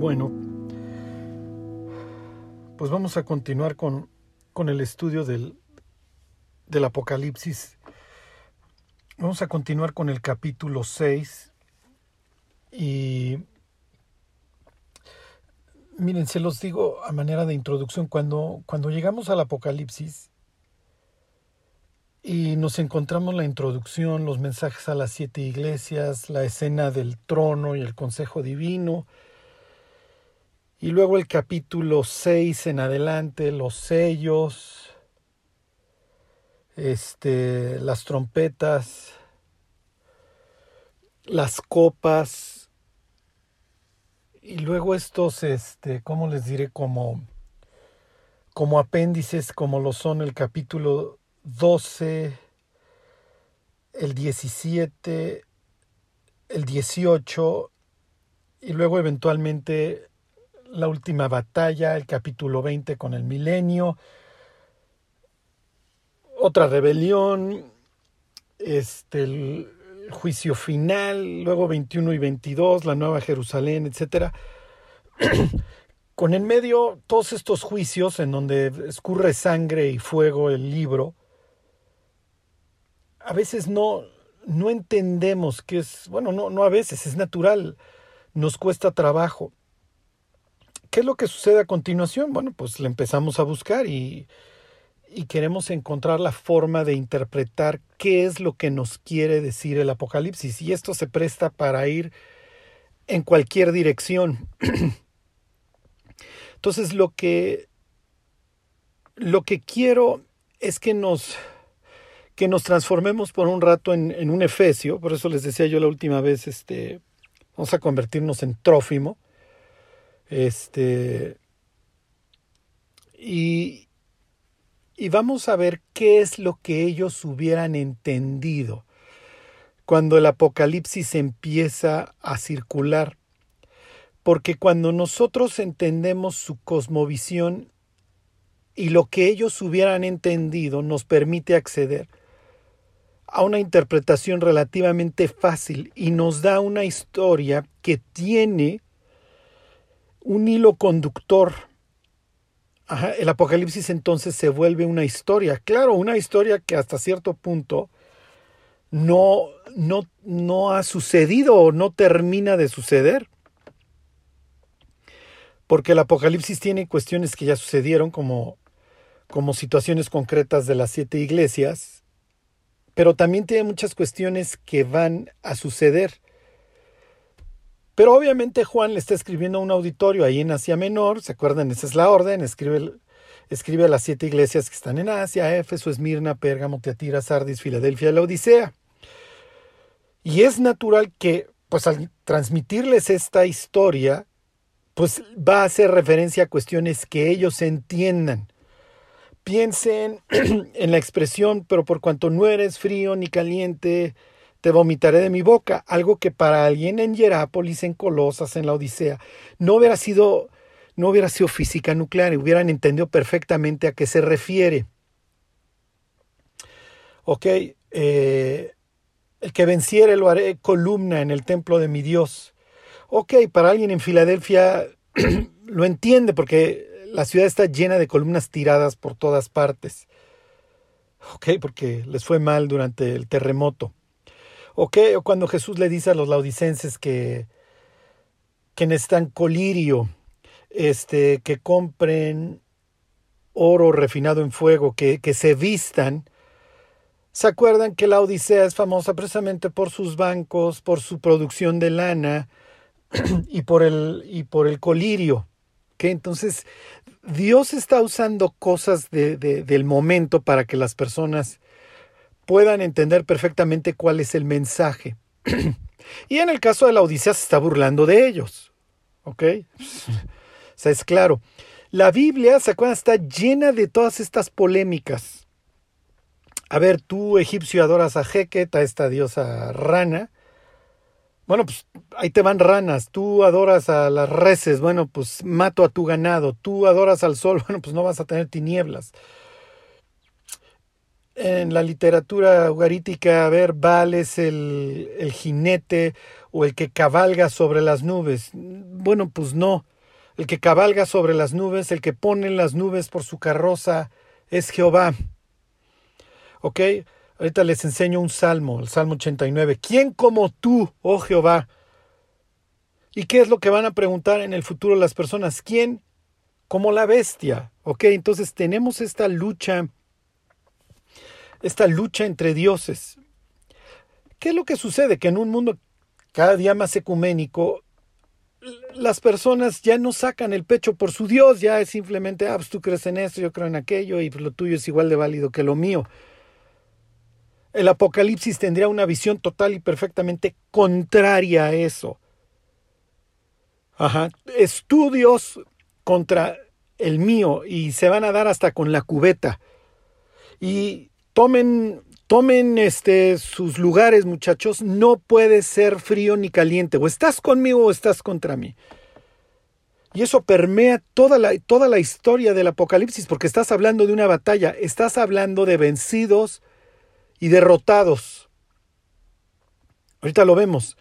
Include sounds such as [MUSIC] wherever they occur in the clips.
Bueno, pues vamos a continuar con, con el estudio del, del Apocalipsis. Vamos a continuar con el capítulo 6 y miren, se los digo a manera de introducción, cuando, cuando llegamos al Apocalipsis y nos encontramos la introducción, los mensajes a las siete iglesias, la escena del trono y el consejo divino, y luego el capítulo 6 en adelante, los sellos, este, las trompetas, las copas, y luego estos, este, ¿cómo les diré? Como, como apéndices, como lo son el capítulo 12, el 17, el 18, y luego eventualmente la última batalla, el capítulo 20 con el milenio, otra rebelión, este, el juicio final, luego 21 y 22, la Nueva Jerusalén, etc. [CLEARS THROAT] con en medio todos estos juicios en donde escurre sangre y fuego el libro, a veces no, no entendemos que es, bueno, no, no a veces, es natural, nos cuesta trabajo. ¿Qué es lo que sucede a continuación? Bueno, pues le empezamos a buscar y, y queremos encontrar la forma de interpretar qué es lo que nos quiere decir el Apocalipsis. Y esto se presta para ir en cualquier dirección. [CLEARS THROAT] Entonces lo que, lo que quiero es que nos, que nos transformemos por un rato en, en, un Efesio, por eso les decía yo la última vez, este, vamos a convertirnos en Trófimo, este, y, y vamos a ver qué es lo que ellos hubieran entendido cuando el Apocalipsis empieza a circular. Porque cuando nosotros entendemos su cosmovisión y lo que ellos hubieran entendido nos permite acceder a una interpretación relativamente fácil y nos da una historia que tiene un hilo conductor. El Apocalipsis entonces se vuelve una historia, claro, una historia que hasta cierto punto no, no, no ha sucedido o no termina de suceder. Porque el Apocalipsis tiene cuestiones que ya sucedieron, como, como situaciones concretas de las siete iglesias, pero también tiene muchas cuestiones que van a suceder. Pero obviamente Juan le está escribiendo a un auditorio ahí en Asia Menor, ¿se acuerdan? Esa es la orden, escribe, a las siete iglesias que están en Asia, Éfeso, Esmirna, Pérgamo, Teatira, Sardis, Filadelfia, la Odisea. Y es natural que, pues al transmitirles esta historia, pues va a hacer referencia a cuestiones que ellos entiendan. Piensen [CLEARS THROAT] en la expresión, pero por cuanto no eres frío ni caliente, te vomitaré de mi boca, algo que para alguien en Hierápolis, en Colosas, en la Odisea, no hubiera sido, no hubiera sido física nuclear, hubieran entendido perfectamente a qué se refiere. Ok, eh, el que venciere lo haré columna en el templo de mi Dios. Ok, para alguien en Filadelfia [CLEARS THROAT] lo entiende porque la ciudad está llena de columnas tiradas por todas partes. Ok, porque les fue mal durante el terremoto. O cuando Jesús le dice a los laudicenses que, que necesitan colirio, este, que compren oro refinado en fuego, que, que se vistan. ¿Se acuerdan que la Odisea es famosa precisamente por sus bancos, por su producción de lana [CLEARS THROAT] y por el, y por el colirio? que Entonces, Dios está usando cosas de, del momento para que las personas puedan entender perfectamente cuál es el mensaje. [CLEARS THROAT] y en el caso de la Odisea se está burlando de ellos. ¿Ok? O sea, es claro. La Biblia, ¿se acuerdan? Está llena de todas estas polémicas. A ver, tú egipcio adoras a Heket, a esta diosa rana. Bueno, pues ahí te van ranas. Tú adoras a las reses. Bueno, pues mato a tu ganado. Tú adoras al sol. [LAUGHS] Bueno, pues no vas a tener tinieblas en la literatura ugarítica, a ver, Baal es el, el, jinete o el que cabalga sobre las nubes. bueno, pues no. El que cabalga sobre las nubes, el que pone las nubes por su carroza, es Jehová. ¿Ok? Ahorita les enseño un salmo, el Salmo 89. ¿Quién como tú, oh Jehová? ¿Y qué es lo que van a preguntar en el futuro las personas? ¿Quién como la bestia? ¿Ok? Entonces tenemos esta lucha, esta lucha entre dioses. ¿Qué es lo que sucede? Que en un mundo cada día más ecuménico, las personas ya no sacan el pecho por su Dios, ya es simplemente, ah, pues tú crees en esto, yo creo en aquello, y lo tuyo es igual de válido que lo mío. El Apocalipsis tendría una visión total y perfectamente contraria a eso. Ajá. Estudios contra el mío y se van a dar hasta con la cubeta. Y tomen, tomen este, sus lugares, muchachos. No puede ser frío ni caliente. O estás conmigo o estás contra mí. Y eso permea toda la, toda la historia del Apocalipsis, porque estás hablando de una batalla, estás hablando de vencidos y derrotados. Ahorita lo vemos.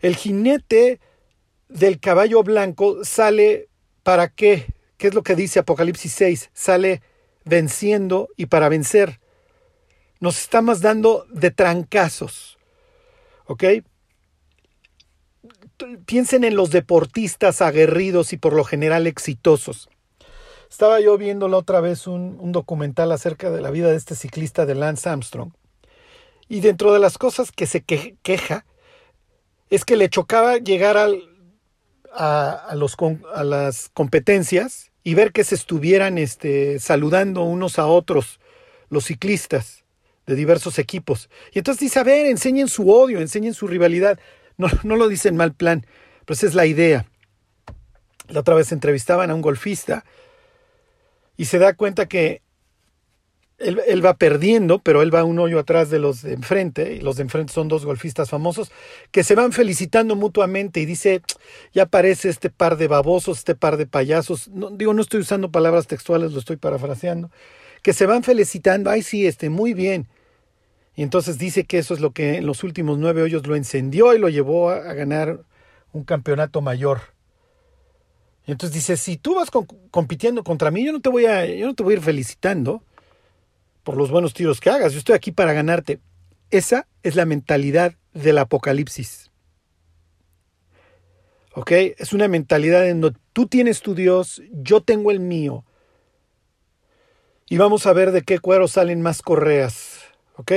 El jinete del caballo blanco sale para qué? ¿Qué es lo que dice Apocalipsis 6? Sale venciendo y para vencer. Nos estamos dando de trancazos. ¿Ok? Piensen en los deportistas aguerridos y por lo general exitosos. Estaba yo viendo la otra vez un, documental acerca de la vida de este ciclista de Lance Armstrong. Y dentro de las cosas que se queja es que le chocaba llegar a las competencias y ver que se estuvieran este, saludando unos a otros los ciclistas de diversos equipos. Y entonces dice, a ver, enseñen su odio, enseñen su rivalidad. No, no lo dicen mal plan, pero esa es la idea. La otra vez entrevistaban a un golfista y se da cuenta que él, va perdiendo, pero él va un hoyo atrás de los de enfrente, y los de enfrente son dos golfistas famosos, que se van felicitando mutuamente y dice, ya parece este par de babosos, este par de payasos, no, digo, no estoy usando palabras textuales, lo estoy parafraseando, que se van felicitando, ay sí, este, muy bien. Y entonces dice que eso es lo que en los últimos nueve hoyos lo encendió y lo llevó a, ganar un campeonato mayor. Y entonces dice, si tú vas compitiendo contra mí, yo no te voy a, yo no te voy a ir felicitando por los buenos tiros que hagas. Yo estoy aquí para ganarte. Esa es la mentalidad del apocalipsis. ¿Ok? Es una mentalidad en donde tú tienes tu Dios, yo tengo el mío. Y vamos a ver de qué cuero salen más correas.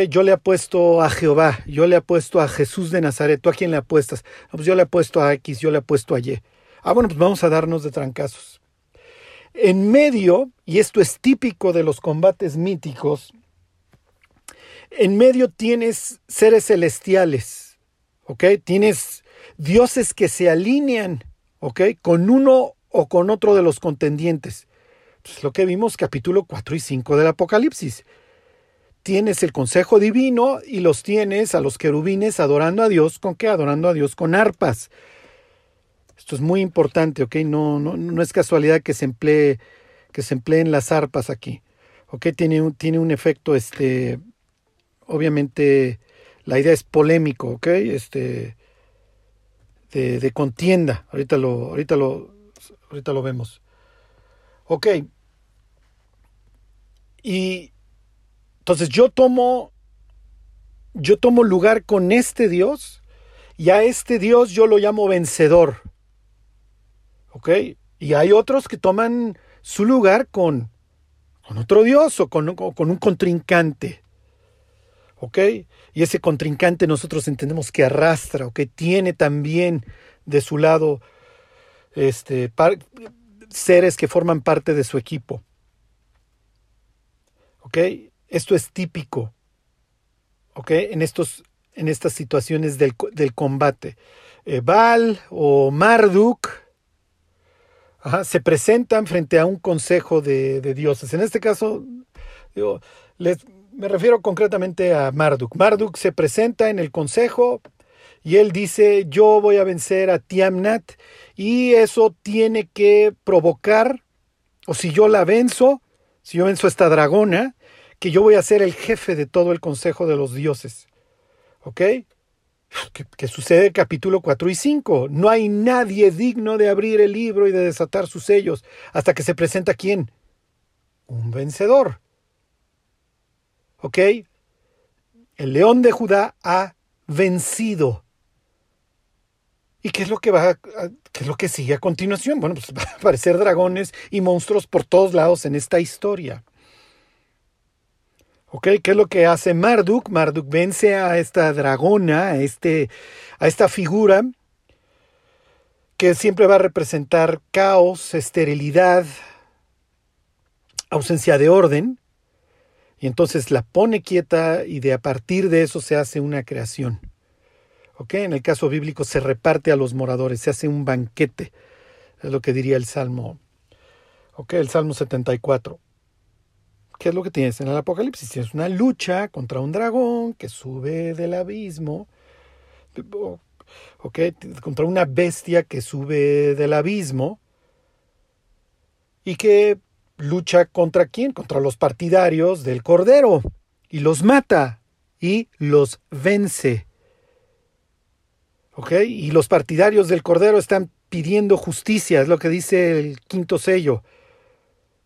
Yo le apuesto a Jehová, yo le apuesto a Jesús de Nazaret. ¿Tú a quién le apuestas? pues yo le apuesto a X, yo le apuesto a Y. Ah, bueno, pues vamos a darnos de trancazos. En medio, y esto es típico de los combates míticos, en medio tienes seres celestiales, ¿ok? Tienes dioses que se alinean, ¿ok? Con uno o con otro de los contendientes. Es lo que vimos capítulo 4 y 5 del Apocalipsis. Tienes el consejo divino y los tienes a los querubines adorando a Dios con qué? Adorando a Dios con arpas. Esto es muy importante, ¿ok? No, no, no es casualidad que se emplee, que se empleen las arpas aquí. ¿Ok? Tiene un, tiene un efecto, este, obviamente, la idea es polémico, ¿ok? Este, de, contienda. Ahorita lo, ahorita lo, ahorita lo vemos. Ok. Y entonces yo tomo, yo tomo lugar con este Dios y a este Dios yo lo llamo vencedor. ¿Ok? Y hay otros que toman su lugar con, con otro Dios o con, con un contrincante. ¿Ok? Y ese contrincante nosotros entendemos que arrastra o que tiene también de su lado este, seres que forman parte de su equipo. ¿Ok? Esto es típico. ¿Ok? En, estos, en estas situaciones del, del combate. Eh, Baal o Marduk se presentan frente a un consejo de, dioses. En este caso, digo, les, me refiero concretamente a Marduk. Marduk se presenta en el consejo y él dice, yo voy a vencer a Tiamnat y eso tiene que provocar, o si yo la venzo, si yo venzo a esta dragona, que yo voy a ser el jefe de todo el consejo de los dioses. ¿Ok? que, sucede capítulo 4 y 5. No hay nadie digno de abrir el libro y de desatar sus sellos hasta que se presenta quién? Un vencedor. ¿Ok? El león de Judá ha vencido. ¿Y qué es lo que va, qué es lo que sigue a continuación? Bueno, pues [LAUGHS] va a aparecer dragones y monstruos por todos lados en esta historia. ¿Ok? ¿Qué es lo que hace Marduk? Marduk vence a esta dragona, a, este, a esta figura que siempre va a representar caos, esterilidad, ausencia de orden, y entonces la pone quieta y de a partir de eso se hace una creación. ¿Ok? En el caso bíblico se reparte a los moradores, se hace un banquete, es lo que diría el Salmo, ¿ok? El Salmo 74. ¿Qué es lo que tienes en el Apocalipsis? Tienes una lucha contra un dragón que sube del abismo, ¿ok? Contra una bestia que sube del abismo y que lucha contra quién? Contra los partidarios del Cordero y los mata y los vence. ¿Ok? Y los partidarios del Cordero están pidiendo justicia, es lo que dice el quinto sello.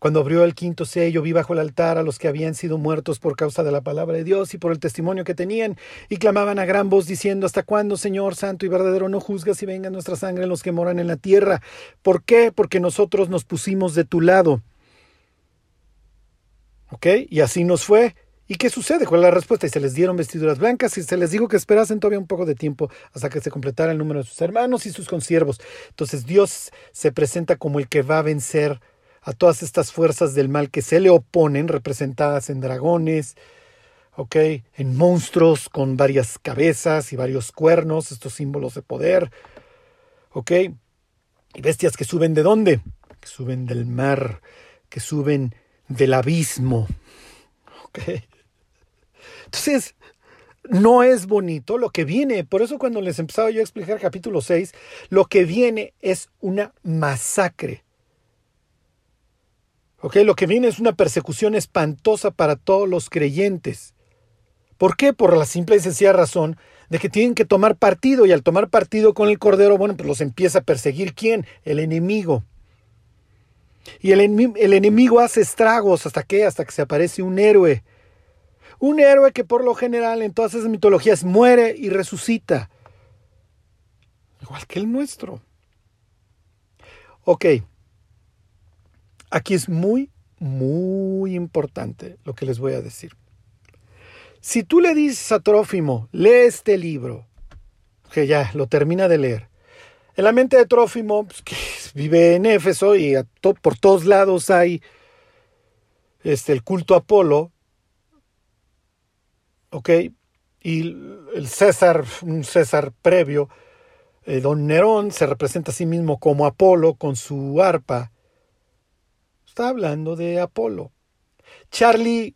Cuando abrió el quinto sello, vi bajo el altar a los que habían sido muertos por causa de la palabra de Dios y por el testimonio que tenían, y clamaban a gran voz diciendo, ¿Hasta cuándo, Señor Santo y verdadero, no juzgas y venga nuestra sangre en los que moran en la tierra? ¿Por qué? Porque nosotros nos pusimos de tu lado. ¿Ok? Y así nos fue. ¿Y qué sucede? ¿Cuál es la respuesta? Y se les dieron vestiduras blancas y se les dijo que esperasen todavía un poco de tiempo hasta que se completara el número de sus hermanos y sus consiervos. Entonces Dios se presenta como el que va a vencer a todas estas fuerzas del mal que se le oponen, representadas en dragones, ¿ok? En monstruos con varias cabezas y varios cuernos, estos símbolos de poder, ¿ok? Y bestias que suben de dónde? Que suben del mar, que suben del abismo. Entonces, no es bonito lo que viene. Por eso cuando les empezaba yo a explicar capítulo 6, lo que viene es una masacre. Lo que viene es una persecución espantosa para todos los creyentes. ¿Por qué? Por la simple y sencilla razón de que tienen que tomar partido y al tomar partido con el Cordero, bueno, pues los empieza a perseguir quién? El enemigo. Y el, el enemigo hace estragos hasta que, hasta que se aparece un héroe. Un héroe que por lo general en todas esas mitologías muere y resucita. Igual que el nuestro. Ok, Aquí es muy, muy importante lo que les voy a decir. Si tú le dices a Trófimo, lee este libro, que ya lo termina de leer, en la mente de Trófimo, pues, que vive en Éfeso y por todos lados hay este, el culto a Apolo, ¿ok? Y el César, un César previo, eh, don Nerón se representa a sí mismo como Apolo con su arpa Está hablando de Apolo. Charlie,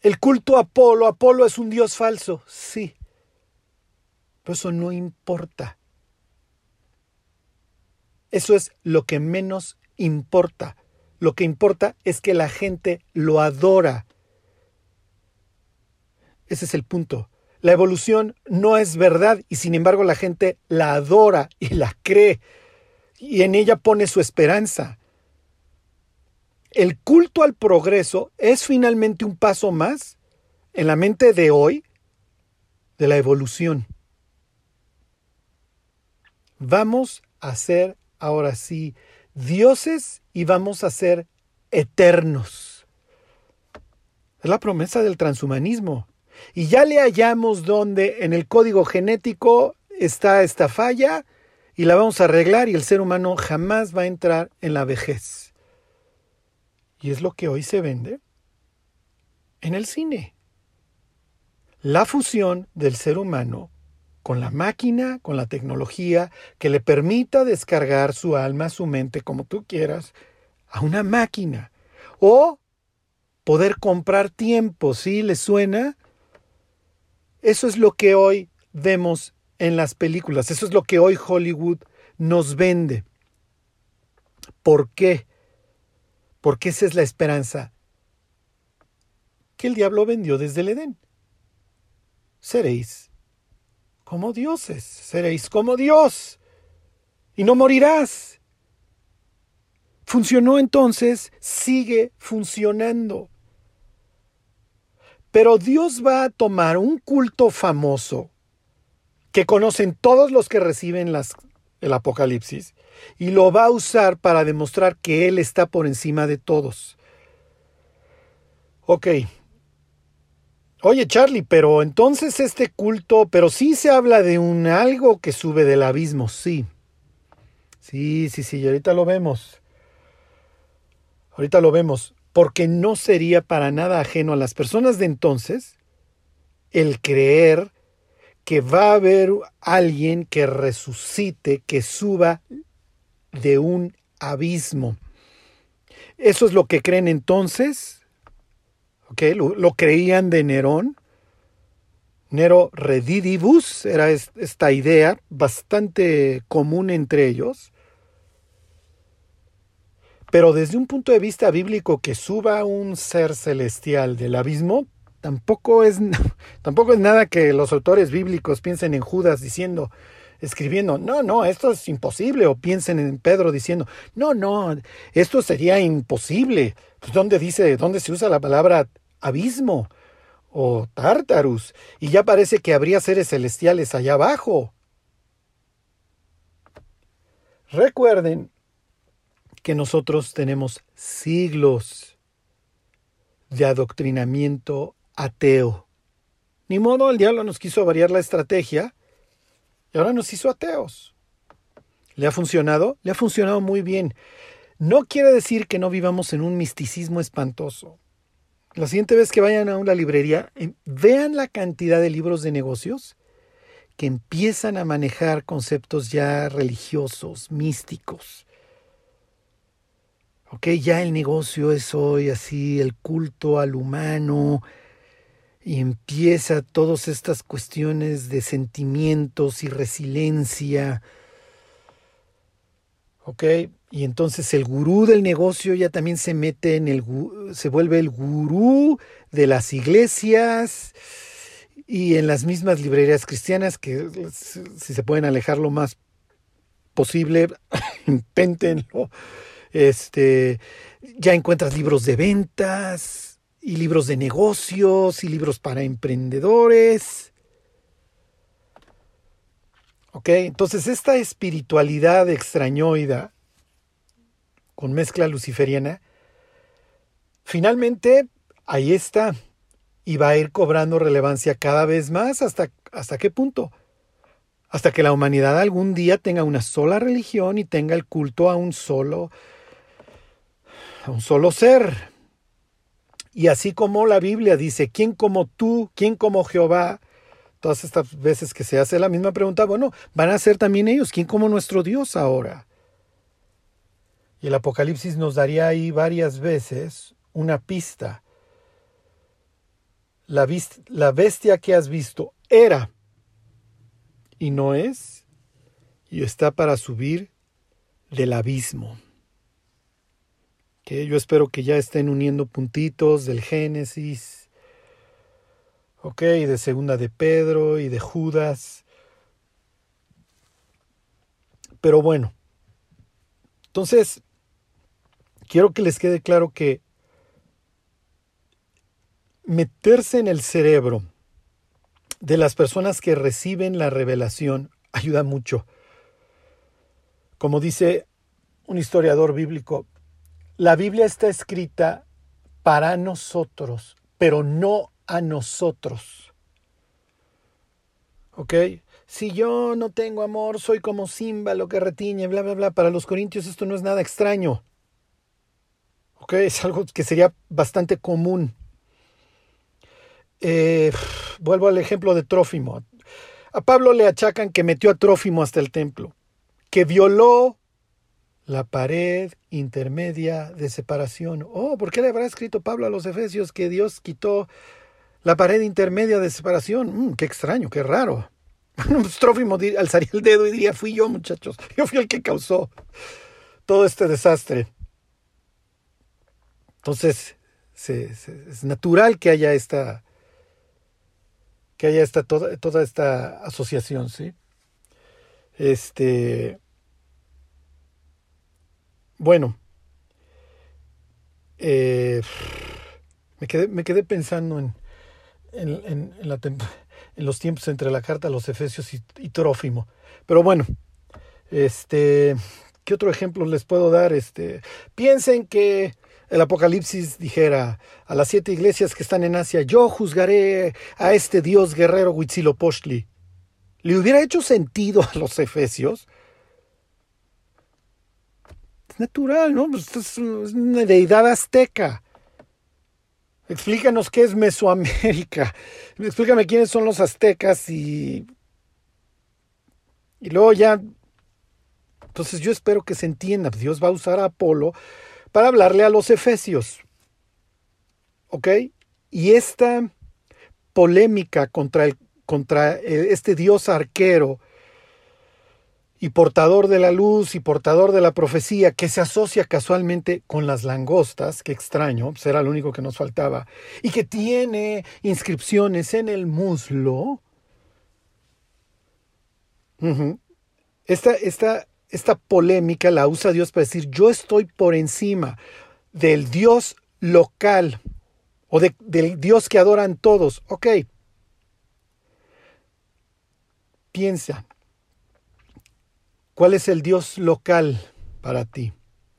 el culto a Apolo, Apolo es un dios falso, sí. Pero eso no importa. Eso es lo que menos importa. Lo que importa es que la gente lo adora. Ese es el punto. La evolución no es verdad y sin embargo la gente la adora y la cree y en ella pone su esperanza. El culto al progreso es finalmente un paso más en la mente de hoy de la evolución. Vamos a ser ahora sí dioses y vamos a ser eternos. Es la promesa del transhumanismo. Y ya le hallamos donde en el código genético está esta falla y la vamos a arreglar y el ser humano jamás va a entrar en la vejez. Y es lo que hoy se vende en el cine. La fusión del ser humano con la máquina, con la tecnología, que le permita descargar su alma, su mente, como tú quieras, a una máquina. O poder comprar tiempo, ¿sí? ¿Le suena? Eso es lo que hoy vemos en las películas, eso es lo que hoy Hollywood nos vende. ¿Por qué? Porque esa es la esperanza que el diablo vendió desde el Edén. Seréis como dioses, seréis como Dios y no morirás. Funcionó entonces, sigue funcionando. Pero Dios va a tomar un culto famoso que conocen todos los que reciben las, el Apocalipsis y lo va a usar para demostrar que Él está por encima de todos. Ok. Oye Charlie, pero entonces este culto, pero sí se habla de un algo que sube del abismo, sí. Sí, sí, sí, y ahorita lo vemos. Ahorita lo vemos, porque no sería para nada ajeno a las personas de entonces el creer que va a haber alguien que resucite, que suba de un abismo. Eso es lo que creen entonces, ¿ok? Lo, lo creían de Nerón. Nero redidibus era esta idea bastante común entre ellos. Pero desde un punto de vista bíblico que suba un ser celestial del abismo, tampoco es, [LAUGHS] tampoco es nada que los autores bíblicos piensen en Judas diciendo, escribiendo, no, no, esto es imposible, o piensen en Pedro diciendo, no, no, esto sería imposible. Pues, ¿Dónde dice, dónde se usa la palabra abismo o tártarus? Y ya parece que habría seres celestiales allá abajo. Recuerden que nosotros tenemos siglos de adoctrinamiento ateo. Ni modo, el diablo nos quiso variar la estrategia y ahora nos hizo ateos. ¿Le ha funcionado? Le ha funcionado muy bien. No quiere decir que no vivamos en un misticismo espantoso. La siguiente vez que vayan a una librería, eh, vean la cantidad de libros de negocios que empiezan a manejar conceptos ya religiosos, místicos. Ok, ya el negocio es hoy así, el culto al humano, y empieza todas estas cuestiones de sentimientos y resiliencia. ¿Ok? Y entonces el gurú del negocio ya también se mete en el, se vuelve el gurú de las iglesias y en las mismas librerías cristianas que si se pueden alejar lo más posible, [LAUGHS] inténtenlo este, ya encuentras libros de ventas y libros de negocios y libros para emprendedores. ¿Ok? Entonces esta espiritualidad extrañoida con mezcla luciferiana, finalmente ahí está y va a ir cobrando relevancia cada vez más hasta, hasta qué punto hasta que la humanidad algún día tenga una sola religión y tenga el culto a un solo a un solo ser. Y así como la Biblia dice, ¿quién como tú? ¿quién como Jehová? Todas estas veces que se hace la misma pregunta, bueno, van a ser también ellos, ¿quién como nuestro Dios ahora? Y el Apocalipsis nos daría ahí varias veces una pista. La, la bestia que has visto era y no es, y está para subir del abismo que yo espero que ya estén uniendo puntitos del Génesis, ok, de segunda de Pedro y de Judas. Pero bueno, entonces, quiero que les quede claro que meterse en el cerebro de las personas que reciben la revelación ayuda mucho. Como dice un historiador bíblico, la Biblia está escrita para nosotros, pero no a nosotros. ¿Ok? Si yo no tengo amor, soy como Simba, lo que retiñe, bla, bla, bla. Para los corintios esto no es nada extraño. ¿Ok? Es algo que sería bastante común. Eh, vuelvo al ejemplo de Trófimo. A Pablo le achacan que metió a Trófimo hasta el templo, que violó la pared intermedia de separación. Oh, ¿por qué le habrá escrito Pablo a los Efesios que Dios quitó la pared intermedia de separación? Mm, qué extraño, qué raro. [LAUGHS] Trófimo alzaría el dedo y diría, fui yo muchachos, [LAUGHS] yo fui el que causó todo este desastre. Entonces, es natural que haya esta, que haya esta, toda, toda esta asociación, ¿sí? Este. Bueno. Eh, me, quedé, pensando [LAUGHS] en, los tiempos entre la carta a los Efesios y, y Trófimo. Pero bueno, este, ¿qué otro ejemplo les puedo dar? Este, piensen que el Apocalipsis dijera a las siete iglesias que están en Asia, yo juzgaré a este dios guerrero Huitzilopochtli. ¿Le hubiera hecho sentido a los efesios? Natural, ¿no? Pues es una deidad azteca. Explícanos qué es Mesoamérica. [LAUGHS] Explícame quiénes son los aztecas y. Y luego ya. Entonces yo espero que se entienda. Dios va a usar a Apolo para hablarle a los efesios. ¿Ok? Y esta polémica contra, el, contra este Dios arquero y portador de la luz y portador de la profecía que se asocia casualmente con las langostas, que extraño, será lo único que nos faltaba, y que tiene inscripciones en el muslo. esta, esta, esta polémica la usa Dios para decir, yo estoy por encima del Dios local o del Dios que adoran todos. Ok. Piensa, ¿cuál es el Dios local para ti?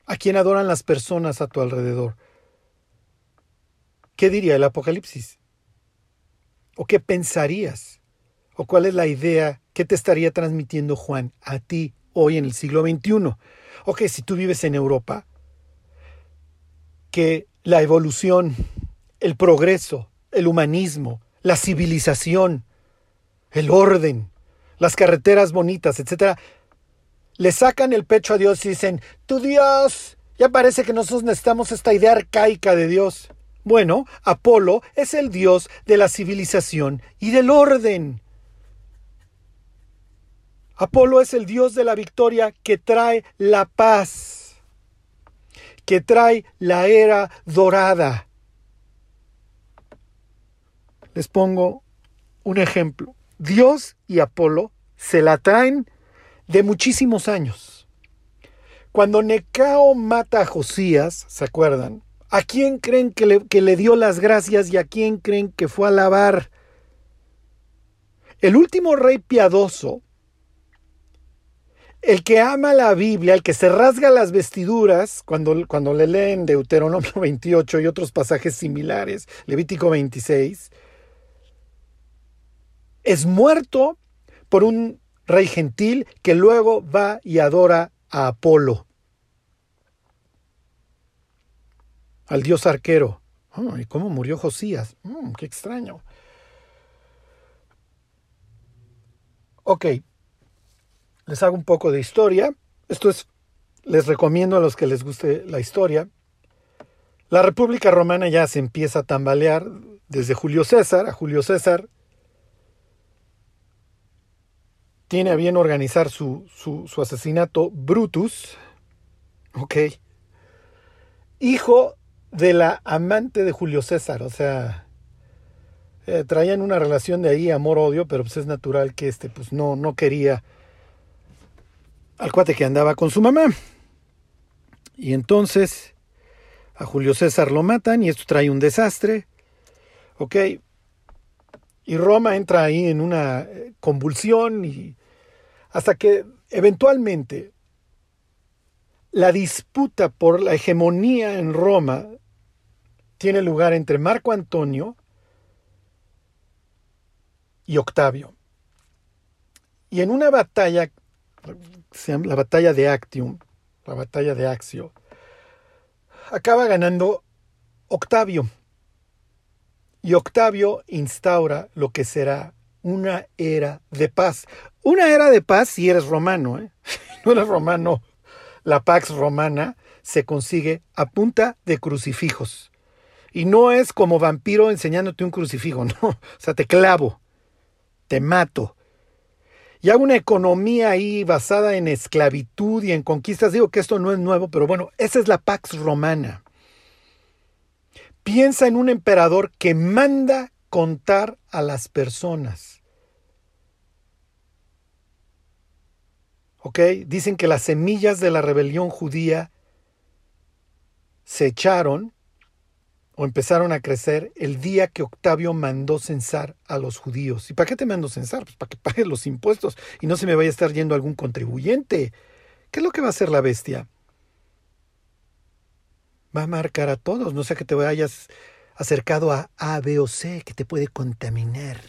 ¿A quién adoran las personas a tu alrededor? ¿Qué diría el Apocalipsis? ¿O qué pensarías? ¿O cuál es la idea que te estaría transmitiendo Juan a ti hoy en el siglo XXI. Ok, si tú vives en Europa, que la evolución, el progreso, el humanismo, la civilización, el orden, las carreteras bonitas, etcétera, le sacan el pecho a Dios y dicen, tu Dios, ya parece que nosotros necesitamos esta idea arcaica de Dios. Bueno, Apolo es el Dios de la civilización y del orden. Apolo es el dios de la victoria que trae la paz, que trae la era dorada. Les pongo un ejemplo. Dios y Apolo se la traen de muchísimos años. Cuando Necao mata a Josías, ¿se acuerdan? ¿A quién creen que le, dio las gracias y a quién creen que fue a alabar? El último rey piadoso el que ama la Biblia, el que se rasga las vestiduras, cuando, cuando le leen Deuteronomio [LAUGHS] 28 y otros pasajes similares, Levítico 26, es muerto por un rey gentil que luego va y adora a Apolo, al dios arquero. ¿Y cómo murió Josías? Mm, qué extraño. Ok, les hago un poco de historia. Esto es, les recomiendo a los que les guste la historia. La República Romana ya se empieza a tambalear desde Julio César a Julio César. Tiene a bien organizar su, su, asesinato Brutus, ok, hijo de la amante de Julio César, o sea, eh, traían una relación de ahí amor-odio, pero pues es natural que este pues no, no quería al cuate que andaba con su mamá. Y entonces a Julio César lo matan y esto trae un desastre. ¿Ok? Y Roma entra ahí en una eh, convulsión y hasta que eventualmente la disputa por la hegemonía en Roma tiene lugar entre Marco Antonio y Octavio. Y en una batalla la batalla de Actium, la batalla de Axio, acaba ganando Octavio. Y Octavio instaura lo que será una era de paz. Una era de paz si eres romano, ¿eh? [LAUGHS] no eres romano. La Pax Romana se consigue a punta de crucifijos. Y no es como vampiro enseñándote un crucifijo, [LAUGHS] no. O sea, te clavo, te mato, y hay una economía ahí basada en esclavitud y en conquistas. Digo que esto no es nuevo, pero bueno, esa es la Pax Romana. Piensa en un emperador que manda contar a las personas. ¿Ok? Dicen que las semillas de la rebelión judía se echaron o empezaron a crecer el día que Octavio mandó censar a los judíos. ¿Y para qué te mando censar? Pues para que pagues los impuestos y no se me vaya a estar yendo algún contribuyente. ¿Qué es lo que va a hacer la bestia? Va a marcar a todos, no sea que te vayas acercado a A, B o C que te puede contaminar.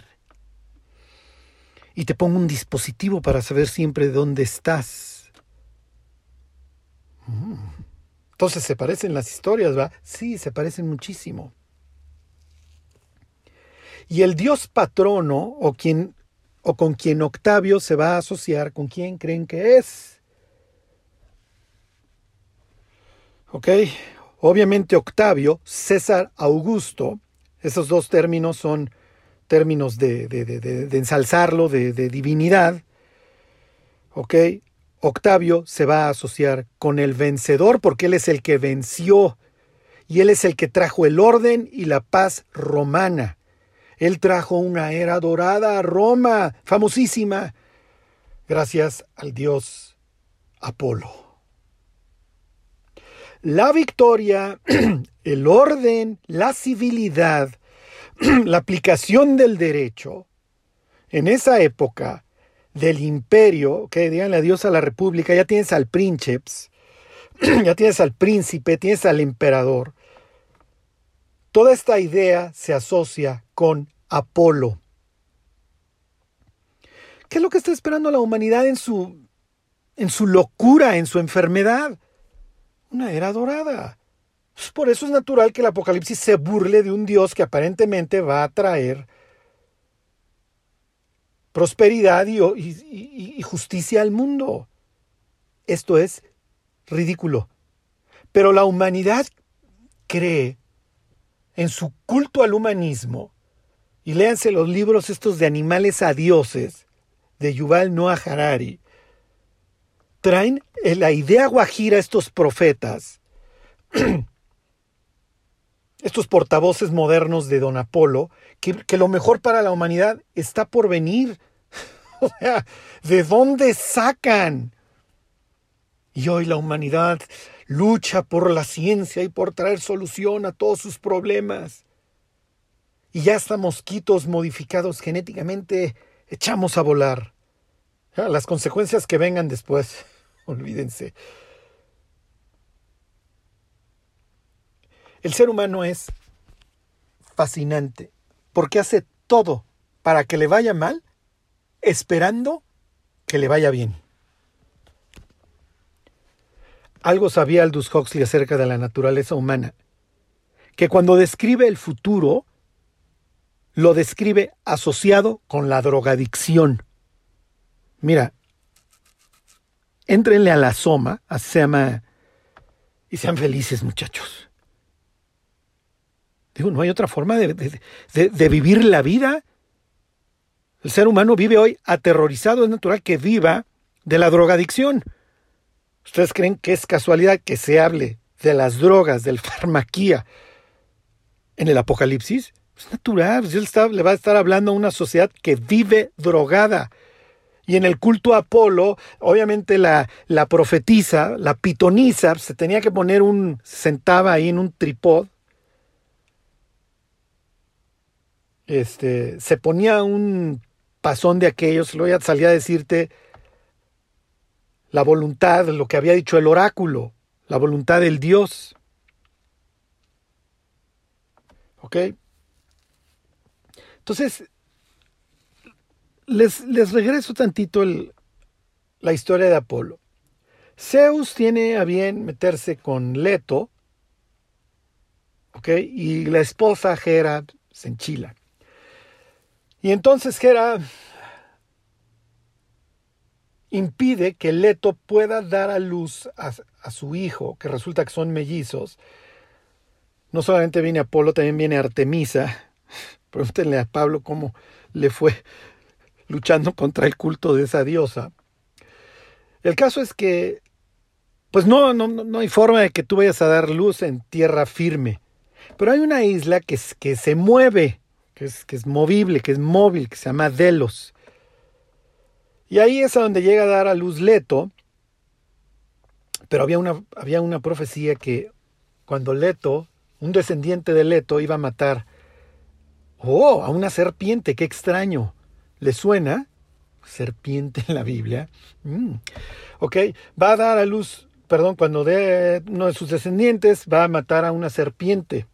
Y te pongo un dispositivo para saber siempre dónde estás. Mm. Entonces se parecen las historias, ¿va? Sí, se parecen muchísimo. Y el dios patrono, o, o con quien Octavio se va a asociar, ¿con quién creen que es? ¿Ok? Obviamente Octavio, César Augusto, esos dos términos son términos de, ensalzarlo, de, divinidad. ¿Ok? Octavio se va a asociar con el vencedor porque él es el que venció y él es el que trajo el orden y la paz romana. Él trajo una era dorada a Roma, famosísima, gracias al dios Apolo. La victoria, [CLEARS THROAT] el orden, la civilidad, [CLEARS THROAT] la aplicación del derecho, en esa época del imperio, que díganle adiós a la república, ya tienes al princeps, [CLEARS THROAT] ya tienes al príncipe, tienes al emperador. Toda esta idea se asocia con Apolo. ¿Qué es lo que está esperando la humanidad en su en su locura, en su enfermedad? Una era dorada. Por eso es natural que el Apocalipsis se burle de un Dios que aparentemente va a traer prosperidad y, justicia al mundo. Esto es ridículo. Pero la humanidad cree en su culto al humanismo, y léanse los libros estos de animales a dioses, de Yuval Noah Harari, traen la idea guajira estos profetas, [CLEARS THROAT] estos portavoces modernos de Don Apolo, que, lo mejor para la humanidad está por venir. [LAUGHS] O sea, ¿de dónde sacan? Y hoy la humanidad lucha por la ciencia y por traer solución a todos sus problemas. Y ya hasta mosquitos modificados genéticamente echamos a volar. Las consecuencias que vengan después, olvídense. El ser humano es fascinante porque hace todo para que le vaya mal, esperando que le vaya bien. Algo sabía Aldous Huxley acerca de la naturaleza humana, que cuando describe el futuro, lo describe asociado con la drogadicción. Mira, éntrenle a la soma, así se llama, y sean felices muchachos. Digo, no hay otra forma de, vivir la vida. El ser humano vive hoy aterrorizado, es natural que viva de la drogadicción. ¿Ustedes creen que es casualidad que se hable de las drogas, del farmaquía en el Apocalipsis? Es natural, Dios le va a estar hablando a una sociedad que vive drogada. Y en el culto a Apolo, obviamente la, la profetisa, la pitonisa, se tenía que poner un, sentaba ahí en un tripod, este, se ponía un pasón de aquellos, luego ya salía a decirte la voluntad, lo que había dicho el oráculo, la voluntad del Dios. ¿Ok? Entonces, les, les regreso tantito el, la historia de Apolo. Zeus tiene a bien meterse con Leto, ¿ok? Y la esposa Hera se enchila. Y entonces Hera impide que Leto pueda dar a luz a, su hijo, que resulta que son mellizos. No solamente viene Apolo, también viene Artemisa. [LAUGHS] Pregúntenle a Pablo cómo le fue luchando contra el culto de esa diosa. El caso es que, pues no, no, no hay forma de que tú vayas a dar luz en tierra firme. Pero hay una isla que, que se mueve que es, que es movible, que es móvil, que se llama Delos. Y ahí es a donde llega a dar a luz Leto, pero había una, había una profecía que cuando Leto, un descendiente de Leto, iba a matar, oh, a una serpiente, qué extraño, ¿le suena? Serpiente en la Biblia. Mm. Ok, va a dar a luz, perdón, cuando de uno de sus descendientes va a matar a una serpiente.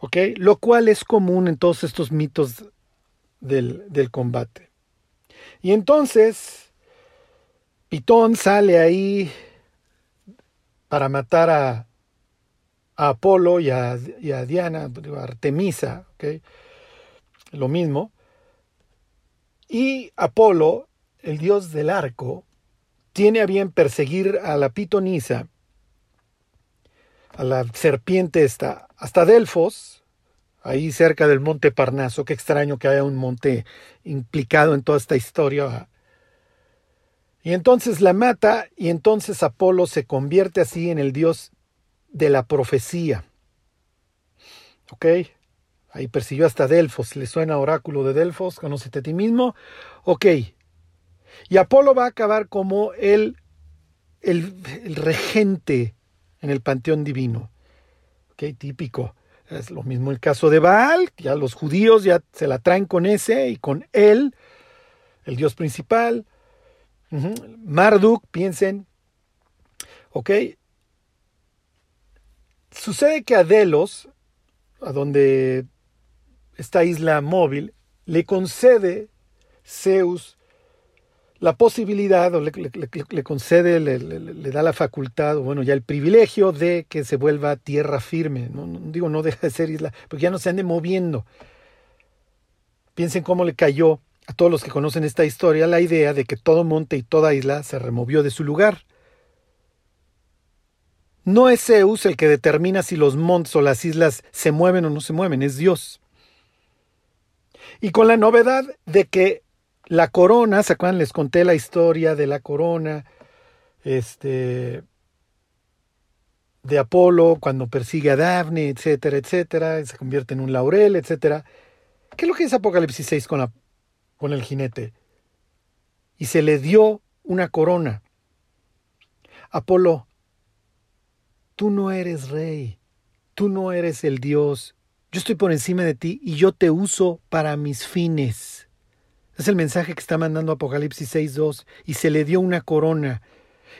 Ok, lo cual es común en todos estos mitos del, del combate. Y entonces, Pitón sale ahí para matar a, Apolo y a, Diana, a Artemisa, ¿okay? lo mismo. Y Apolo, el dios del arco, tiene a bien perseguir a la pitonisa, a la serpiente esta, hasta Delfos, ahí cerca del monte Parnaso. Qué extraño que haya un monte implicado en toda esta historia. Y entonces la mata y entonces Apolo se convierte así en el dios de la profecía. ¿Ok? Ahí persiguió hasta Delfos. ¿Le suena oráculo de Delfos? Conócete a ti mismo. Ok. Y Apolo va a acabar como el, el, regente en el panteón divino. Ok, típico. Es lo mismo el caso de Baal. Ya los judíos ya se la traen con ese y con él, el dios principal. Marduk, piensen. Ok. Sucede que a Delos, a donde esta isla móvil, le concede Zeus la posibilidad, o le, concede, le, da la facultad, o bueno, ya el privilegio de que se vuelva tierra firme. No, digo, no deja de ser isla, porque ya no se ande moviendo. Piensen cómo le cayó a todos los que conocen esta historia la idea de que todo monte y toda isla se removió de su lugar. No es Zeus el que determina si los montes o las islas se mueven o no se mueven, es Dios. Y con la novedad de que la corona, ¿se acuerdan? Les conté la historia de la corona, este, de Apolo cuando persigue a Dafne, etcétera, etcétera, se convierte en un laurel, etcétera. ¿Qué es lo que es Apocalipsis 6 con la con el jinete y se le dio una corona. Apolo, tú no eres rey, tú no eres el Dios, yo estoy por encima de ti y yo te uso para mis fines. Es el mensaje que está mandando Apocalipsis 6.2 y se le dio una corona.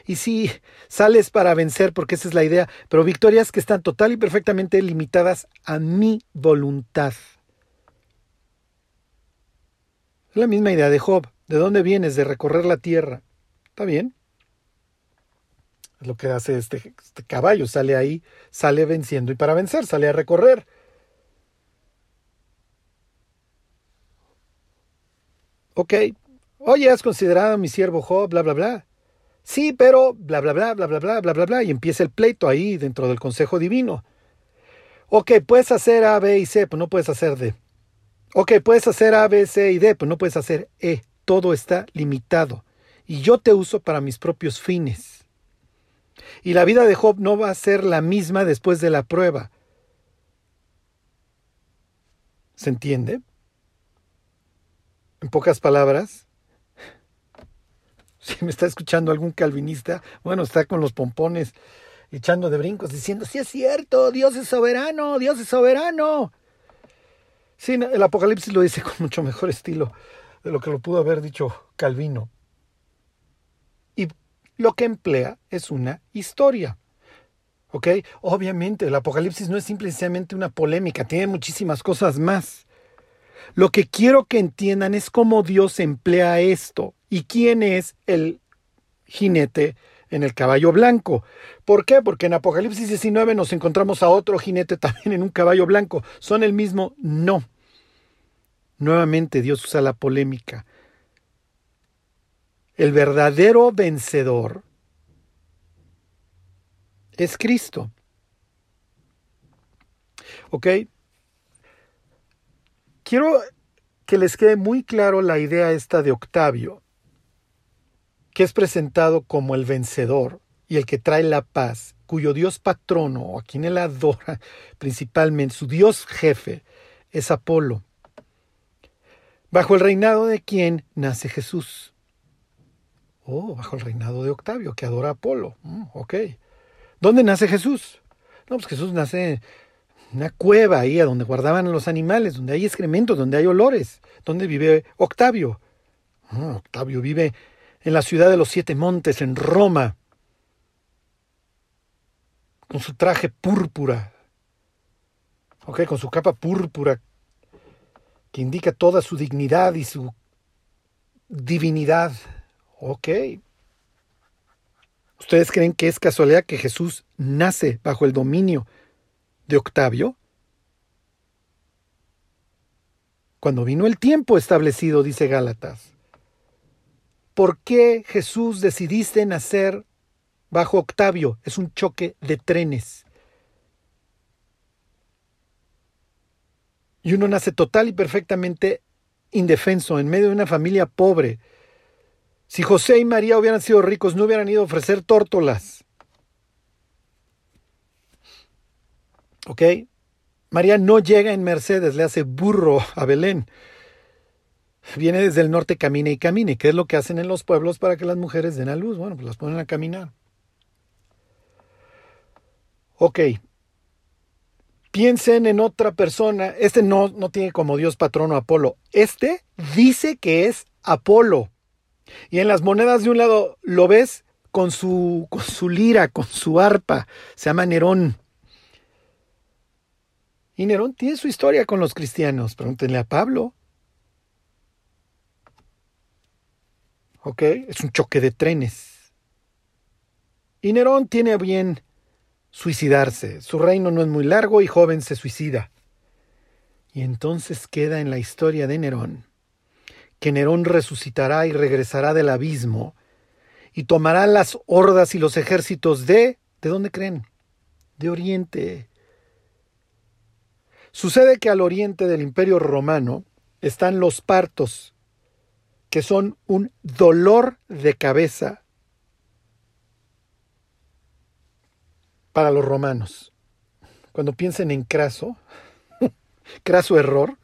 Y sí, sales para vencer porque esa es la idea, pero victorias que están total y perfectamente limitadas a mi voluntad la misma idea de Job. ¿De dónde vienes? De recorrer la tierra. ¿Está bien? Es lo que hace este, este caballo. Sale ahí, sale venciendo y para vencer, sale a recorrer. Ok. Oye, has considerado a mi siervo Job, bla, bla, bla. Sí, pero bla, bla, bla, bla, bla, bla, bla, bla, bla. Y empieza el pleito ahí dentro del consejo divino. Ok, puedes hacer A, B y C, pues no puedes hacer D. Ok, puedes hacer A, B, C y D, pero no puedes hacer E. Todo está limitado. Y yo te uso para mis propios fines. Y la vida de Job no va a ser la misma después de la prueba. ¿Se entiende? En pocas palabras, [LAUGHS] si me está escuchando algún calvinista, bueno, está con los pompones echando de brincos diciendo, sí es cierto, Dios es soberano, Dios es soberano. Sí, el Apocalipsis lo dice [LAUGHS] con mucho mejor estilo de lo que lo pudo haber dicho Calvino. Y lo que emplea es una historia. ¿Ok? Obviamente, el Apocalipsis no es simplemente una polémica, tiene muchísimas cosas más. Lo que quiero que entiendan es cómo Dios emplea esto y quién es el jinete en el caballo blanco. ¿Por qué? Porque en Apocalipsis 19 nos encontramos a otro jinete [LAUGHS] también en un caballo blanco. ¿Son el mismo? No. Nuevamente Dios usa la polémica. El verdadero vencedor es Cristo. ¿Ok? Quiero que les quede muy claro la idea esta de Octavio que es presentado como el vencedor y el que trae la paz, cuyo Dios patrono, o a quien él adora principalmente, su Dios jefe, es Apolo. ¿Bajo el reinado de quién nace Jesús? Oh, bajo el reinado de Octavio, que adora a Apolo. Mm, ok. ¿Dónde nace Jesús? No, pues Jesús nace una cueva ahí, a donde guardaban los animales, donde hay excrementos, donde hay olores. ¿Dónde vive Octavio? Ah, Octavio vive en la ciudad de los siete montes, en Roma, con su traje púrpura, ok, con su capa púrpura, que indica toda su dignidad y su divinidad. Ok. ¿Ustedes creen que es casualidad que Jesús nace bajo el dominio de Octavio? Cuando vino el tiempo establecido, dice Gálatas. ¿Por qué Jesús decidiste nacer bajo Octavio? Es un choque de trenes. Y uno nace total y perfectamente indefenso en medio de una familia pobre. Si José y María hubieran sido ricos, no hubieran ido a ofrecer tórtolas. ¿Ok? María no llega en Mercedes, le hace burro a Belén. Viene desde el norte, camina y camine. ¿Qué es lo que hacen en los pueblos para que las mujeres den a luz? Bueno, pues las ponen a caminar. Ok, piensen en otra persona. Este no, no tiene como Dios patrono Apolo. Este dice que es Apolo. Y en las monedas de un lado lo ves con su, con su lira, con su arpa. Se llama Nerón. Y Nerón tiene su historia con los cristianos. Pregúntenle a Pablo. ¿Ok? Es un choque de trenes. Y Nerón tiene bien suicidarse. Su reino no es muy largo y joven se suicida. Y entonces queda en la historia de Nerón que Nerón resucitará y regresará del abismo y tomará las hordas y los ejércitos de... ¿De dónde creen? De Oriente. Sucede que al oriente del imperio romano están los partos, que son un dolor de cabeza para los romanos. Cuando piensen en craso, [LAUGHS] craso error,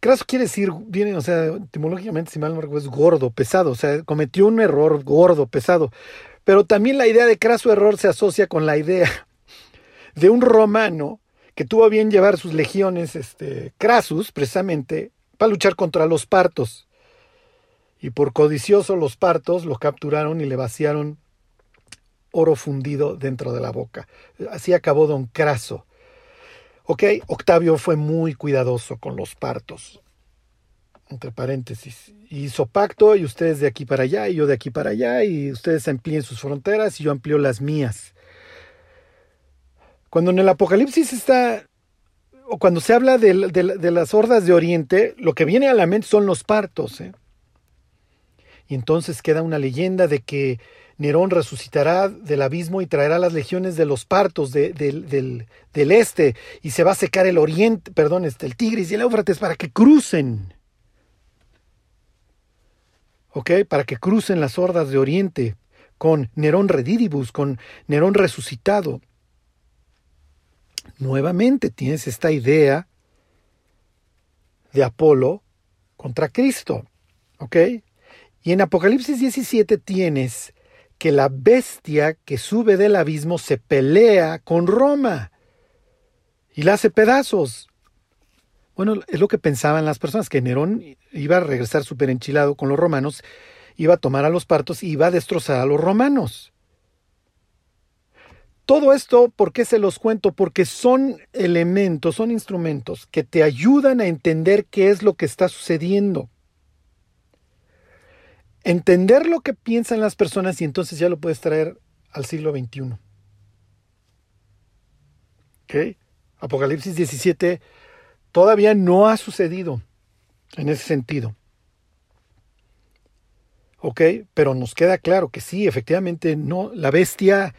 craso quiere decir, viene, o sea, etimológicamente, si mal no recuerdo, es gordo, pesado, o sea, cometió un error gordo, pesado. Pero también la idea de craso error se asocia con la idea de un romano que tuvo bien llevar sus legiones, este, crasus, precisamente, para luchar contra los partos. Y por codicioso los partos lo capturaron y le vaciaron oro fundido dentro de la boca. Así acabó don Craso. Ok, Octavio fue muy cuidadoso con los partos. Entre paréntesis. Hizo pacto y ustedes de aquí para allá y yo de aquí para allá y ustedes amplíen sus fronteras y yo amplío las mías. Cuando en el Apocalipsis está, o cuando se habla de, las hordas de Oriente, lo que viene a la mente son los partos. ¿eh? Y entonces queda una leyenda de que Nerón resucitará del abismo y traerá las legiones de los partos del, este y se va a secar el oriente, perdón, este, el Tigris y el Éufrates para que crucen. ¿Ok? Para que crucen las hordas de oriente con Nerón redidibus, con Nerón resucitado. Nuevamente tienes esta idea de Apolo contra Cristo. ¿Ok? Y en Apocalipsis 17 tienes que la bestia que sube del abismo se pelea con Roma y la hace pedazos. Bueno, es lo que pensaban las personas, que Nerón iba a regresar súper enchilado con los romanos, iba a tomar a los partos y iba a destrozar a los romanos. Todo esto, ¿por qué se los cuento? Porque son elementos, son instrumentos que te ayudan a entender qué es lo que está sucediendo entender lo que piensan las personas y entonces ya lo puedes traer al siglo XXI. ¿Ok? Apocalipsis 17 todavía no ha sucedido en ese sentido. ¿Ok? Pero nos queda claro que sí, efectivamente, no, la bestia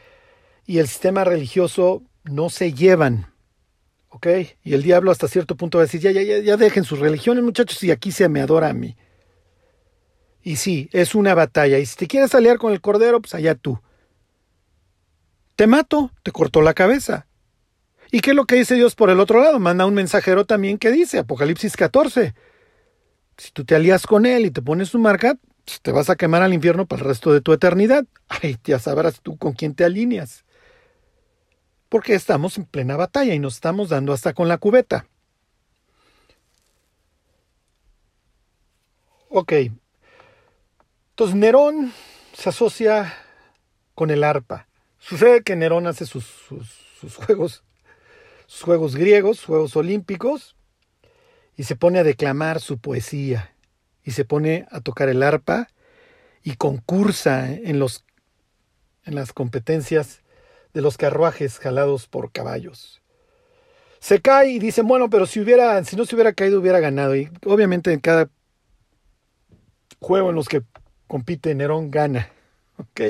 y el sistema religioso no se llevan. ¿Ok? Y el diablo hasta cierto punto va a decir, ya, ya, ya, ya dejen sus religiones, muchachos, y aquí se me adora a mí. Y sí, es una batalla. Y si te quieres aliar con el cordero, pues allá tú. Te mato, te cortó la cabeza. ¿Y qué es lo que dice Dios por el otro lado? Manda un mensajero también que dice, Apocalipsis 14, si tú te alías con él y te pones tu marca, pues, te vas a quemar al infierno para el resto de tu eternidad. [LAUGHS] Ay, ya sabrás tú con quién te alineas. Porque estamos en plena batalla y nos estamos dando hasta con la cubeta. Ok. Entonces Nerón se asocia con el arpa. Sucede que Nerón hace sus, juegos sus Juegos griegos, Juegos Olímpicos, y se pone a declamar su poesía, y se pone a tocar el arpa, y concursa en, los, en las competencias de los carruajes jalados por caballos. Se cae y dice, bueno, pero si hubiera, si no se hubiera caído, hubiera ganado. Y obviamente en cada juego en los que compite Nerón gana. [LAUGHS] Ok.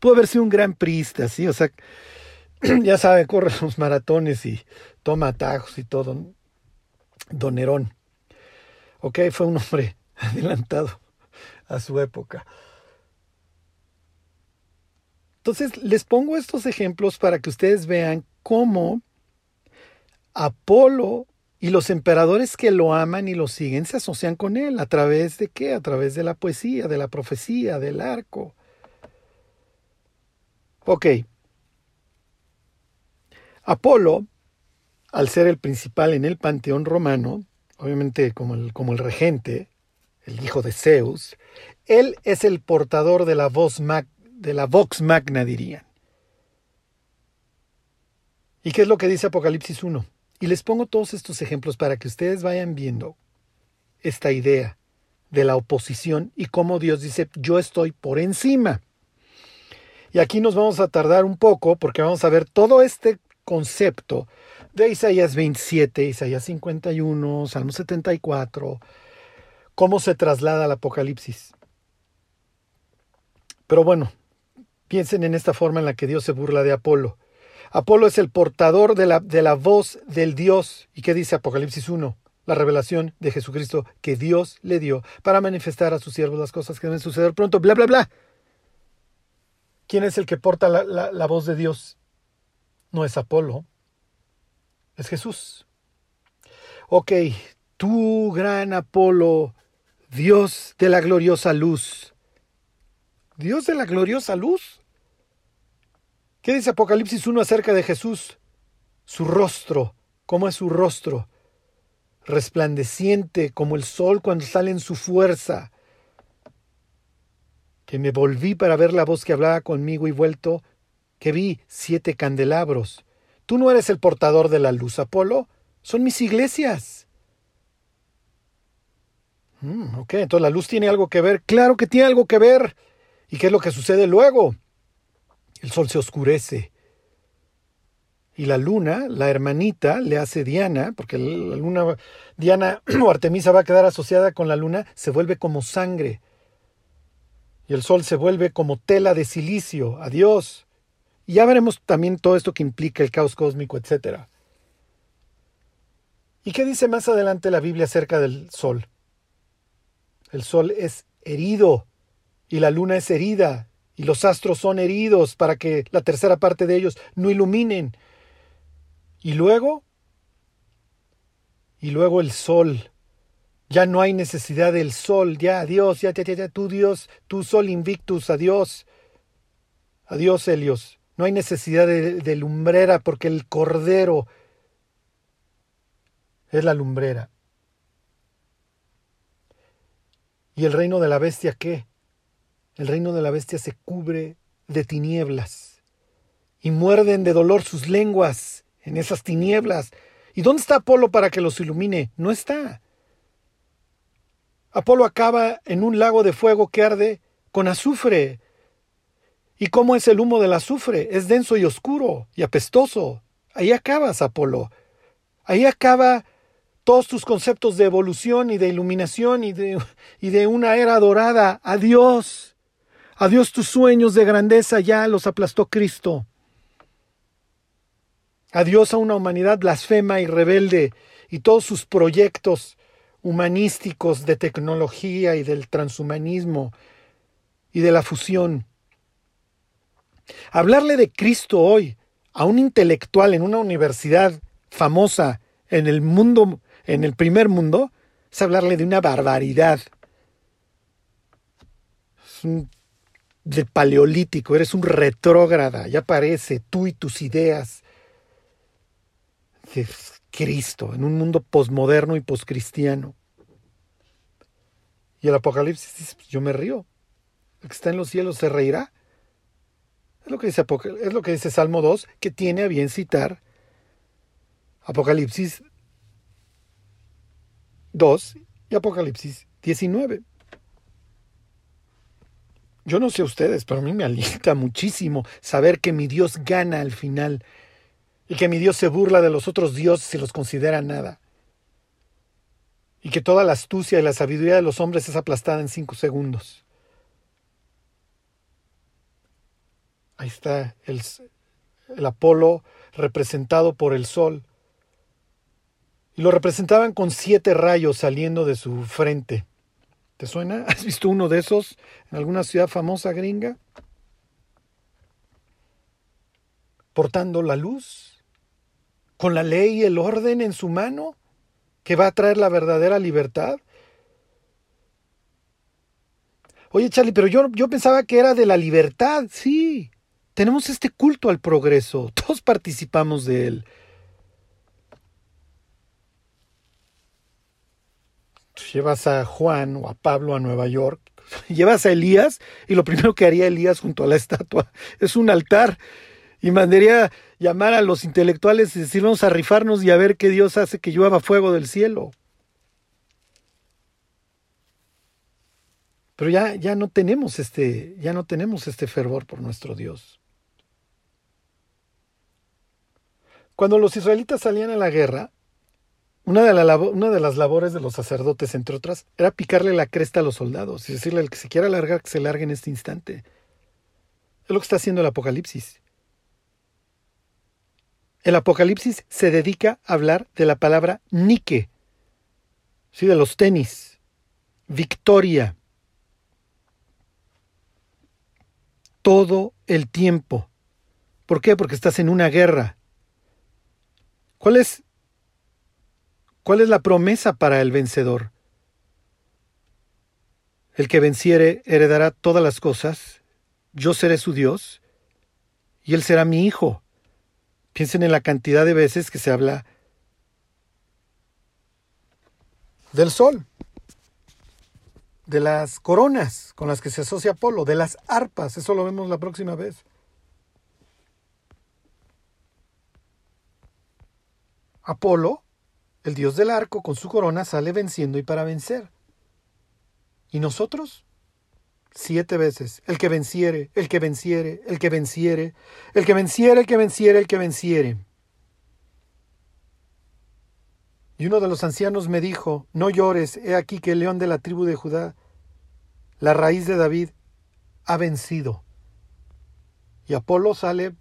Pudo haber sido un gran priista, sí, o sea, [CLEARS THROAT] ya sabe, corre sus maratones y toma atajos y todo. Don Nerón. Ok, fue un hombre [LAUGHS] adelantado a su época. Entonces, les pongo estos ejemplos para que ustedes vean cómo Apolo y los emperadores que lo aman y lo siguen se asocian con él. ¿A través de qué? A través de la poesía, de la profecía, del arco. Ok, Apolo, al ser el principal en el panteón romano, obviamente como el, como el regente, el hijo de Zeus, él es el portador de la, voz de la vox magna, dirían. ¿Y qué es lo que dice Apocalipsis 1? Y les pongo todos estos ejemplos para que ustedes vayan viendo esta idea de la oposición y cómo Dios dice, yo estoy por encima. Y aquí nos vamos a tardar un poco porque vamos a ver todo este concepto de Isaías 27, Isaías 51, Salmo 74, cómo se traslada al Apocalipsis. Pero bueno, piensen en esta forma en la que Dios se burla de Apolo. Apolo es el portador de la, de la voz del Dios. ¿Y qué dice Apocalipsis 1? La revelación de Jesucristo que Dios le dio para manifestar a sus siervos las cosas que deben suceder pronto. Bla, bla, bla. ¿Quién es el que porta la, la voz de Dios? no es Apolo, es Jesús. Ok, tú, gran Apolo, Dios de la gloriosa luz. Dios de la gloriosa luz. ¿Qué dice Apocalipsis 1 acerca de Jesús? Su rostro, ¿cómo es su rostro? Resplandeciente como el sol cuando sale en su fuerza. Que me volví para ver la voz que hablaba conmigo y vuelto, que vi siete candelabros. Tú no eres el portador de la luz, Apolo. Son mis iglesias. Mm, ok, entonces la luz tiene algo que ver. Claro que tiene algo que ver. ¿Y qué es lo que sucede luego? El sol se oscurece. Y la luna, la hermanita, le hace Diana, porque la luna, Diana [CLEARS THROAT] o Artemisa va a quedar asociada con la luna, se vuelve como sangre. Y el sol se vuelve como tela de silicio. Adiós. Y ya veremos también todo esto que implica el caos cósmico, etc. ¿Y qué dice más adelante la Biblia acerca del sol? El sol es herido y la luna es herida y los astros son heridos para que la tercera parte de ellos no iluminen. Y luego, y luego el sol. Ya no hay necesidad del sol, ya adiós, ya, ya, ya, ya, tú Dios, tu sol invictus, adiós. Adiós, Helios. No hay necesidad de, lumbrera porque el cordero es la lumbrera. ¿Y el reino de la bestia qué? El reino de la bestia se cubre de tinieblas y muerden de dolor sus lenguas en esas tinieblas. ¿Y dónde está Apolo para que los ilumine? No está. Apolo acaba en un lago de fuego que arde con azufre. ¿Y cómo es el humo del azufre? Es denso y oscuro y apestoso. Ahí acabas, Apolo. Ahí acaba todos tus conceptos de evolución y de iluminación y de, y de una era dorada. Adiós. Adiós tus sueños de grandeza, ya los aplastó Cristo. Adiós a una humanidad blasfema y rebelde y todos sus proyectos humanísticos de tecnología y del transhumanismo y de la fusión. Hablarle de Cristo hoy a un intelectual en una universidad famosa en el mundo, en el primer mundo, es hablarle de una barbaridad. Es un de paleolítico, eres un retrógrada, ya parece tú y tus ideas. De Cristo, en un mundo posmoderno y poscristiano. Y el Apocalipsis dice, pues, yo me río. El que está en los cielos se reirá. Es lo que dice, es lo que dice Salmo 2, que tiene a bien citar Apocalipsis 2 y Apocalipsis 19. Yo no sé ustedes, pero a mí me alienta [LAUGHS] muchísimo saber que mi Dios gana al final y que mi Dios se burla de los otros dioses y los considera nada. Y que toda la astucia y la sabiduría de los hombres es aplastada en cinco segundos. Ahí está el, el Apolo representado por el sol. Y lo representaban con siete rayos saliendo de su frente. ¿Te suena? [LAUGHS] ¿Has visto uno de esos en alguna ciudad famosa gringa? Portando la luz, con la ley y el orden en su mano, que va a traer la verdadera libertad. Oye, Charlie, pero yo, yo pensaba que era de la libertad, sí. Tenemos este culto al progreso, [LAUGHS] todos participamos de él. Llevas a Juan o a Pablo a Nueva York, [LAUGHS] llevas a Elías y lo primero que haría Elías junto a la estatua es un altar y mandaría llamar a los intelectuales y decir vamos a rifarnos y a ver qué Dios hace que llueva fuego del cielo. Pero ya, ya no tenemos este, ya no tenemos este fervor por nuestro Dios. Cuando los israelitas salían a la guerra, una de, las labores de los sacerdotes, entre otras, era picarle la cresta a los soldados y decirle al que se quiera largar que se largue en este instante. Es lo que está haciendo el Apocalipsis. El Apocalipsis se dedica a hablar de la palabra Nike, ¿sí? de los tenis, victoria, todo el tiempo. ¿Por qué? Porque estás en una guerra. ¿Cuál es ¿Cuál es la promesa para el vencedor? El que venciere heredará todas las cosas, yo seré su Dios, y él será mi hijo. Piensen en la cantidad de veces que se habla del sol, de las coronas con las que se asocia Apolo, de las arpas, eso lo vemos la próxima vez. Apolo el dios del arco con su corona sale venciendo y para vencer. ¿Y nosotros? Siete veces. El que venciere, el que venciere, el que venciere, el que venciere, el que venciere, el que venciere. Y uno de los ancianos me dijo, no llores, he aquí que el león de la tribu de Judá, la raíz de David, ha vencido. Y Apolo sale,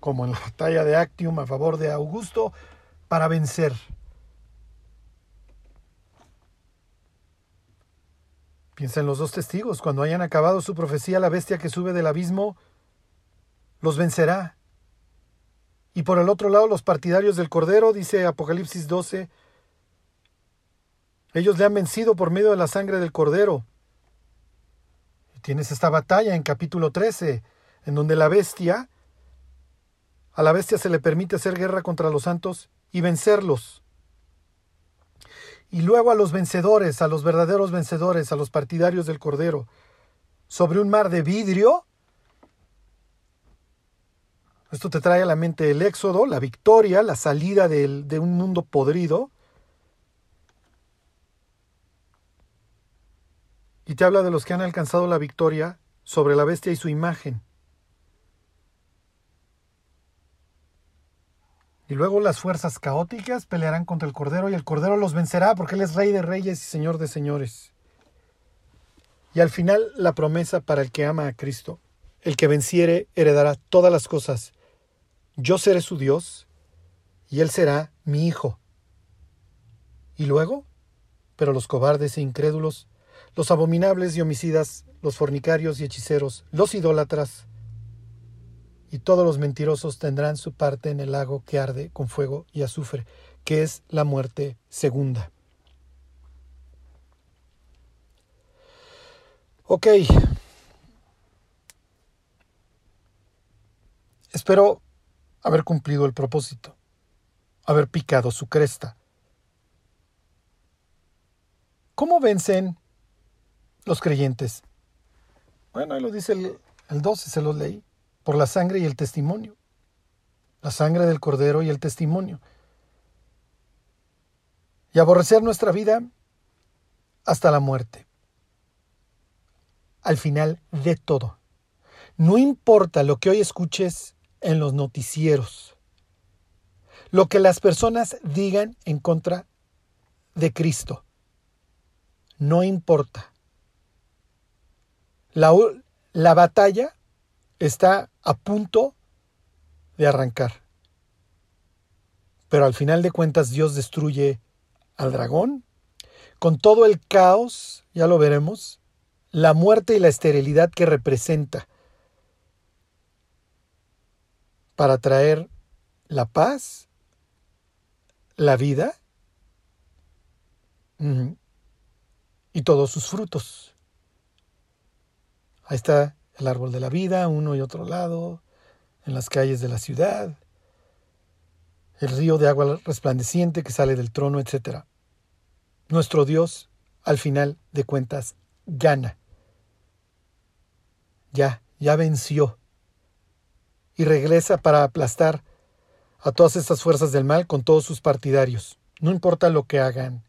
como en la batalla de Actium a favor de Augusto, para vencer. Piensa en los dos testigos. Cuando hayan acabado su profecía, la bestia que sube del abismo los vencerá. Y por el otro lado, los partidarios del Cordero, dice Apocalipsis 12, ellos le han vencido por medio de la sangre del Cordero. Y tienes esta batalla en capítulo 13, en donde la bestia, a la bestia se le permite hacer guerra contra los santos y vencerlos. Y luego a los vencedores, a los verdaderos vencedores, a los partidarios del Cordero, sobre un mar de vidrio. Esto te trae a la mente el éxodo, la victoria, la salida de un mundo podrido. Y te habla de los que han alcanzado la victoria sobre la bestia y su imagen. Y luego las fuerzas caóticas pelearán contra el Cordero y el Cordero los vencerá porque Él es Rey de Reyes y Señor de Señores. Y al final la promesa para el que ama a Cristo. El que venciere heredará todas las cosas. Yo seré su Dios y Él será mi Hijo. Y luego, pero los cobardes e incrédulos, los abominables y homicidas, los fornicarios y hechiceros, los idólatras, y todos los mentirosos tendrán su parte en el lago que arde con fuego y azufre, que es la muerte segunda. Ok. Espero haber cumplido el propósito, haber picado su cresta. ¿Cómo vencen los creyentes? Bueno, ahí lo dice el, el 12, se los leí. Por la sangre y el testimonio. La sangre del cordero y el testimonio. Y aborrecer nuestra vida hasta la muerte. Al final de todo. No importa lo que hoy escuches en los noticieros, lo que las personas digan en contra de Cristo. No importa. La, la batalla está a punto de arrancar. Pero al final de cuentas Dios destruye al dragón con todo el caos, ya lo veremos, la muerte y la esterilidad que representa para traer la paz, la vida y todos sus frutos. Ahí está el árbol de la vida, uno y otro lado, en las calles de la ciudad, el río de agua resplandeciente que sale del trono, etc. Nuestro Dios, al final de cuentas, gana. Ya, ya venció. Y regresa para aplastar a todas estas fuerzas del mal con todos sus partidarios. No importa lo que hagan,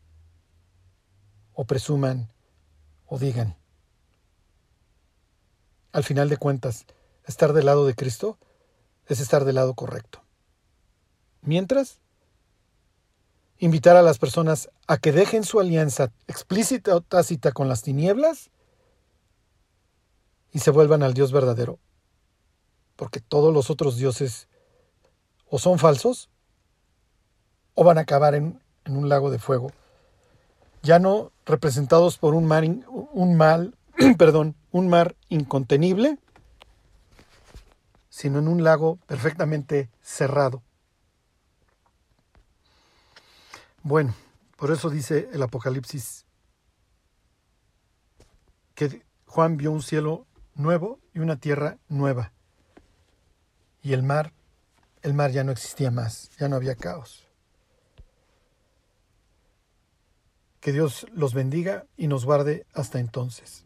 o presuman, o digan. Al final de cuentas, estar del lado de Cristo es estar del lado correcto. Mientras, invitar a las personas a que dejen su alianza explícita o tácita con las tinieblas y se vuelvan al Dios verdadero. Porque todos los otros dioses o son falsos o van a acabar en, un lago de fuego, ya no representados por un, mal [CLEARS THROAT] perdón, un mar incontenible, sino en un lago perfectamente cerrado. Bueno, por eso dice el Apocalipsis que Juan vio un cielo nuevo y una tierra nueva. Y el mar, el mar ya no existía más, ya no había caos. Que Dios los bendiga y nos guarde hasta entonces.